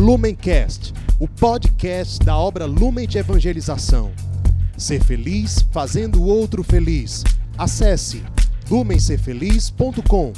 Lumencast, o podcast da obra Lumen de Evangelização. Ser feliz fazendo o outro feliz. Acesse lumencerfeliz.com.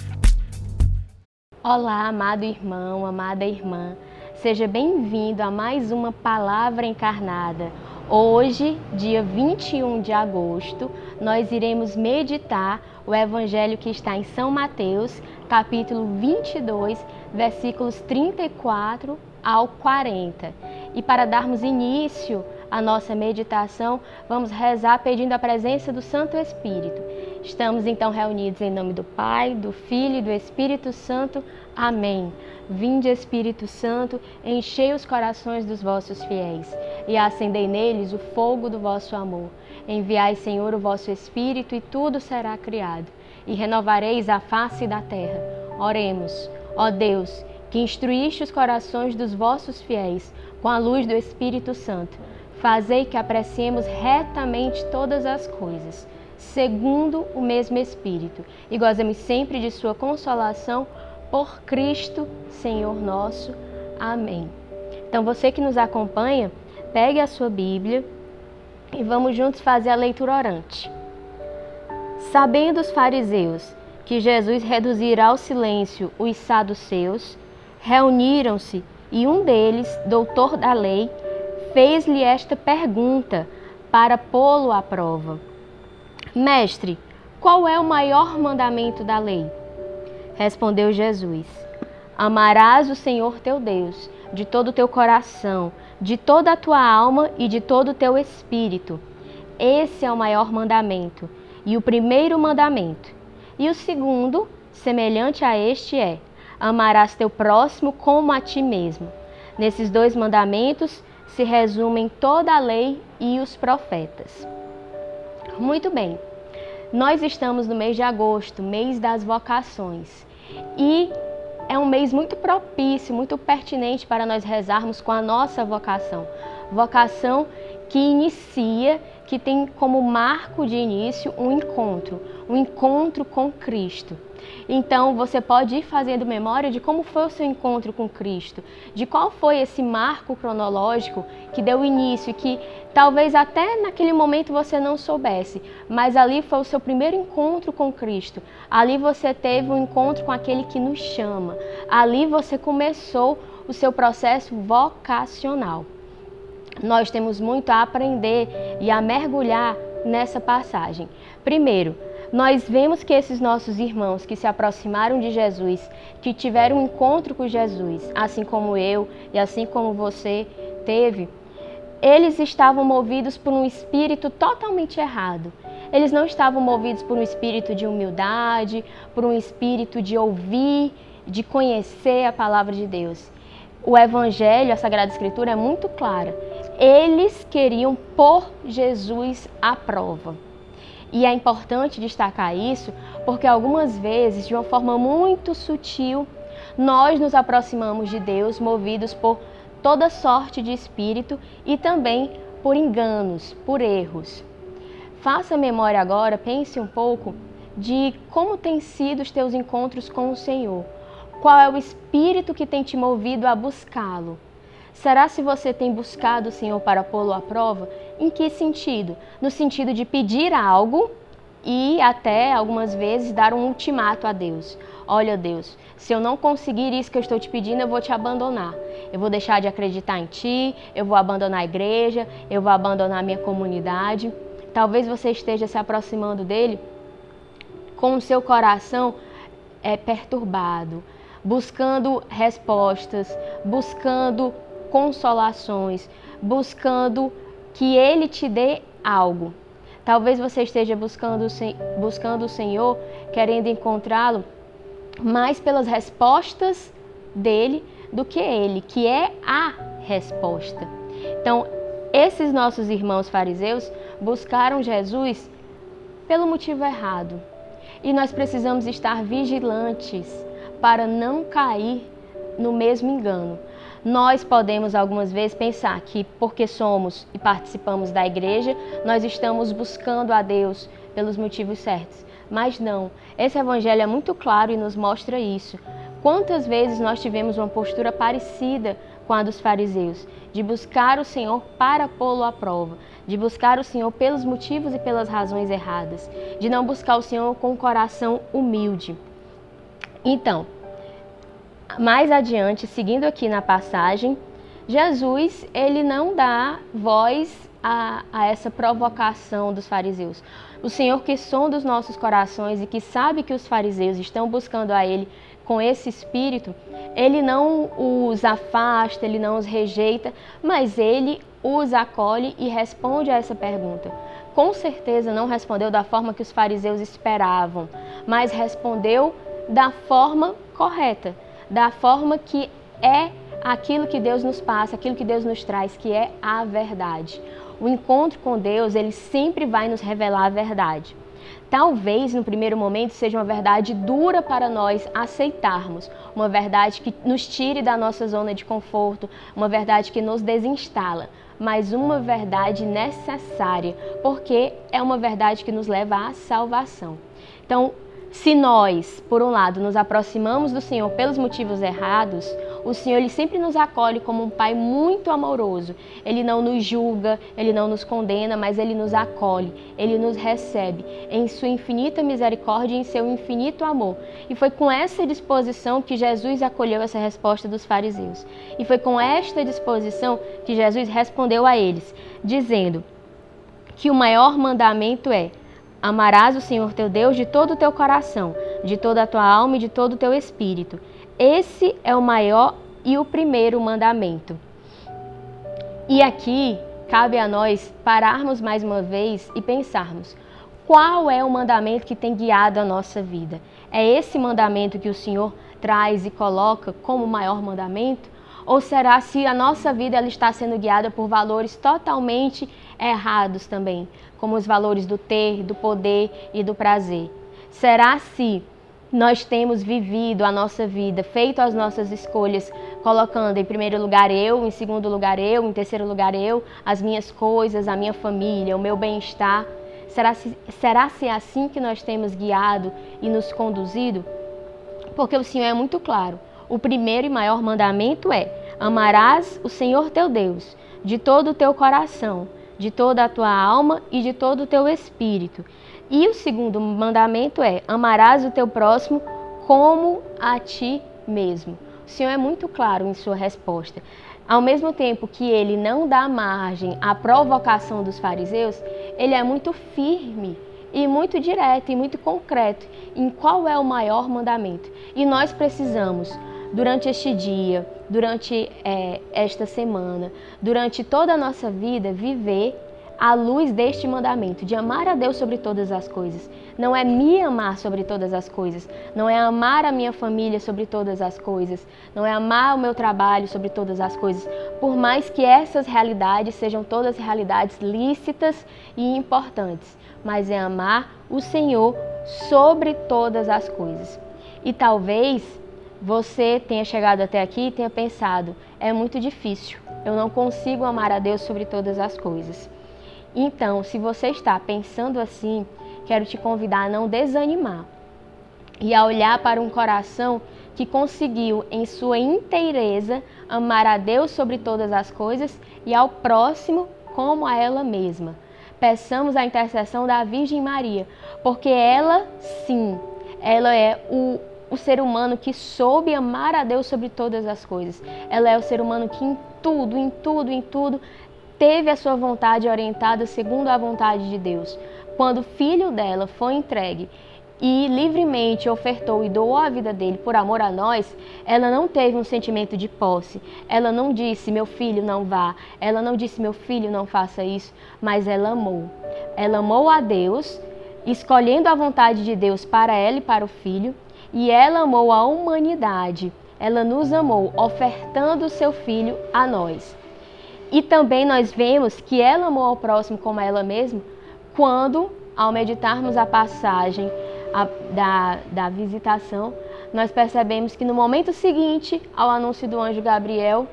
Olá, amado irmão, amada irmã. Seja bem-vindo a mais uma palavra encarnada. Hoje, dia 21 de agosto, nós iremos meditar o evangelho que está em São Mateus, capítulo 22, versículos 34 ao 40. E para darmos início à nossa meditação, vamos rezar pedindo a presença do Santo Espírito. Estamos então reunidos em nome do Pai, do Filho e do Espírito Santo. Amém. Vinde, Espírito Santo, enchei os corações dos vossos fiéis e acendei neles o fogo do vosso amor. Enviai, Senhor, o vosso Espírito e tudo será criado, e renovareis a face da terra. Oremos. Ó Deus, que instruíste os corações dos vossos fiéis com a luz do Espírito Santo, fazei que apreciemos retamente todas as coisas, segundo o mesmo Espírito, e gozemos sempre de Sua consolação por Cristo, Senhor nosso. Amém. Então, você que nos acompanha, pegue a sua Bíblia e vamos juntos fazer a leitura orante. Sabendo os fariseus que Jesus reduzirá ao silêncio os saduceus, reuniram-se e um deles, doutor da lei, fez-lhe esta pergunta para pô-lo à prova: Mestre, qual é o maior mandamento da lei? Respondeu Jesus: Amarás o Senhor teu Deus de todo o teu coração, de toda a tua alma e de todo o teu espírito. Esse é o maior mandamento e o primeiro mandamento. E o segundo, semelhante a este, é: amarás teu próximo como a ti mesmo. Nesses dois mandamentos se resumem toda a lei e os profetas. Muito bem, nós estamos no mês de agosto, mês das vocações, e é um mês muito propício, muito pertinente para nós rezarmos com a nossa vocação. Vocação que inicia, que tem como marco de início um encontro, um encontro com Cristo. Então você pode ir fazendo memória de como foi o seu encontro com Cristo, de qual foi esse marco cronológico que deu início que talvez até naquele momento você não soubesse, mas ali foi o seu primeiro encontro com Cristo. Ali você teve um encontro com aquele que nos chama. Ali você começou o seu processo vocacional. Nós temos muito a aprender e a mergulhar nessa passagem. Primeiro, nós vemos que esses nossos irmãos que se aproximaram de Jesus, que tiveram um encontro com Jesus, assim como eu e assim como você teve, eles estavam movidos por um espírito totalmente errado. Eles não estavam movidos por um espírito de humildade, por um espírito de ouvir, de conhecer a palavra de Deus. O Evangelho, a Sagrada Escritura é muito clara. Eles queriam pôr Jesus à prova. E é importante destacar isso porque algumas vezes, de uma forma muito sutil, nós nos aproximamos de Deus movidos por toda sorte de espírito e também por enganos, por erros. Faça memória agora, pense um pouco de como têm sido os teus encontros com o Senhor. Qual é o espírito que tem te movido a buscá-lo? Será se você tem buscado o Senhor para pô-lo à prova? Em que sentido? No sentido de pedir algo e até algumas vezes dar um ultimato a Deus. Olha, Deus, se eu não conseguir isso que eu estou te pedindo, eu vou te abandonar. Eu vou deixar de acreditar em ti, eu vou abandonar a igreja, eu vou abandonar a minha comunidade. Talvez você esteja se aproximando dele com o seu coração é, perturbado, buscando respostas, buscando consolações, buscando que Ele te dê algo. Talvez você esteja buscando, buscando o Senhor, querendo encontrá-lo mais pelas respostas dele do que ele, que é a resposta. Então, esses nossos irmãos fariseus buscaram Jesus pelo motivo errado. E nós precisamos estar vigilantes para não cair no mesmo engano. Nós podemos algumas vezes pensar que porque somos e participamos da igreja, nós estamos buscando a Deus pelos motivos certos. Mas não, esse evangelho é muito claro e nos mostra isso. Quantas vezes nós tivemos uma postura parecida com a dos fariseus, de buscar o Senhor para pô-lo à prova, de buscar o Senhor pelos motivos e pelas razões erradas, de não buscar o Senhor com um coração humilde. Então, mais adiante, seguindo aqui na passagem, Jesus ele não dá voz a, a, essa provocação dos fariseus. O Senhor que sonda os nossos corações e que sabe que os fariseus estão buscando a Ele com esse espírito, Ele não os afasta, Ele não os rejeita, mas Ele os acolhe e responde a essa pergunta. Com certeza não respondeu da forma que os fariseus esperavam, mas respondeu da forma correta, da forma que é aquilo que Deus nos passa, aquilo que Deus nos traz, que é a verdade. O encontro com Deus, ele sempre vai nos revelar a verdade. Talvez no primeiro momento seja uma verdade dura para nós aceitarmos, uma verdade que nos tire da nossa zona de conforto, uma verdade que nos desinstala, mas uma verdade necessária, porque é uma verdade que nos leva à salvação. Então, se nós, por um lado, nos aproximamos do Senhor pelos motivos errados, o Senhor ele sempre nos acolhe como um pai muito amoroso. Ele não nos julga, ele não nos condena, mas ele nos acolhe, ele nos recebe em sua infinita misericórdia e em seu infinito amor. E foi com essa disposição que Jesus acolheu essa resposta dos fariseus. E foi com esta disposição que Jesus respondeu a eles, dizendo que o maior mandamento é Amarás o Senhor teu Deus de todo o teu coração, de toda a tua alma e de todo o teu espírito. Esse é o maior e o primeiro mandamento. E aqui cabe a nós pararmos mais uma vez e pensarmos: qual é o mandamento que tem guiado a nossa vida? É esse mandamento que o Senhor traz e coloca como o maior mandamento? Ou será se a nossa vida ela está sendo guiada por valores totalmente errados também, como os valores do ter, do poder e do prazer? Será se nós temos vivido a nossa vida, feito as nossas escolhas, colocando em primeiro lugar eu, em segundo lugar eu, em terceiro lugar eu, as minhas coisas, a minha família, o meu bem-estar? Será se, será se é assim que nós temos guiado e nos conduzido? Porque o Senhor é muito claro. O primeiro e maior mandamento é: amarás o Senhor teu Deus de todo o teu coração, de toda a tua alma e de todo o teu espírito. E o segundo mandamento é: amarás o teu próximo como a ti mesmo. O Senhor é muito claro em sua resposta. Ao mesmo tempo que ele não dá margem à provocação dos fariseus, ele é muito firme e muito direto e muito concreto em qual é o maior mandamento. E nós precisamos durante este dia, durante é, esta semana, durante toda a nossa vida, viver à luz deste mandamento, de amar a Deus sobre todas as coisas. Não é me amar sobre todas as coisas, não é amar a minha família sobre todas as coisas, não é amar o meu trabalho sobre todas as coisas, por mais que essas realidades sejam todas realidades lícitas e importantes, mas é amar o Senhor sobre todas as coisas. E talvez você tenha chegado até aqui e tenha pensado: é muito difícil, eu não consigo amar a Deus sobre todas as coisas. Então, se você está pensando assim, quero te convidar a não desanimar e a olhar para um coração que conseguiu, em sua inteireza, amar a Deus sobre todas as coisas e ao próximo como a ela mesma. Peçamos a intercessão da Virgem Maria, porque ela, sim, ela é o o ser humano que soube amar a Deus sobre todas as coisas. Ela é o ser humano que em tudo, em tudo, em tudo teve a sua vontade orientada segundo a vontade de Deus. Quando o filho dela foi entregue e livremente ofertou e doou a vida dele por amor a nós, ela não teve um sentimento de posse. Ela não disse, meu filho, não vá. Ela não disse, meu filho, não faça isso. Mas ela amou. Ela amou a Deus, escolhendo a vontade de Deus para ela e para o filho, e ela amou a humanidade. Ela nos amou, ofertando o seu filho a nós. E também nós vemos que ela amou ao próximo como a ela mesma, quando, ao meditarmos a passagem a, da, da visitação, nós percebemos que no momento seguinte ao anúncio do anjo Gabriel,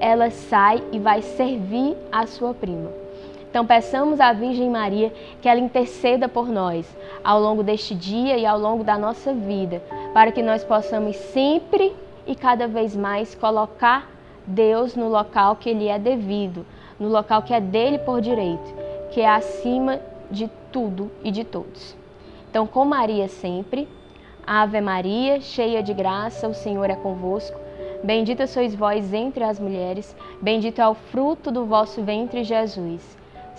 ela sai e vai servir a sua prima. Então, peçamos à Virgem Maria que ela interceda por nós ao longo deste dia e ao longo da nossa vida, para que nós possamos sempre e cada vez mais colocar Deus no local que lhe é devido, no local que é dele por direito, que é acima de tudo e de todos. Então, com Maria sempre, Ave Maria, cheia de graça, o Senhor é convosco. Bendita sois vós entre as mulheres, bendito é o fruto do vosso ventre, Jesus.